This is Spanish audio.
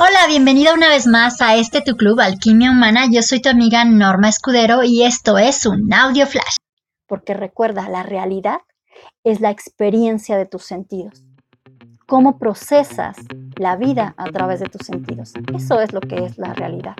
Hola, bienvenida una vez más a este tu club Alquimia Humana. Yo soy tu amiga Norma Escudero y esto es un audio flash. Porque recuerda, la realidad es la experiencia de tus sentidos. Cómo procesas la vida a través de tus sentidos. Eso es lo que es la realidad.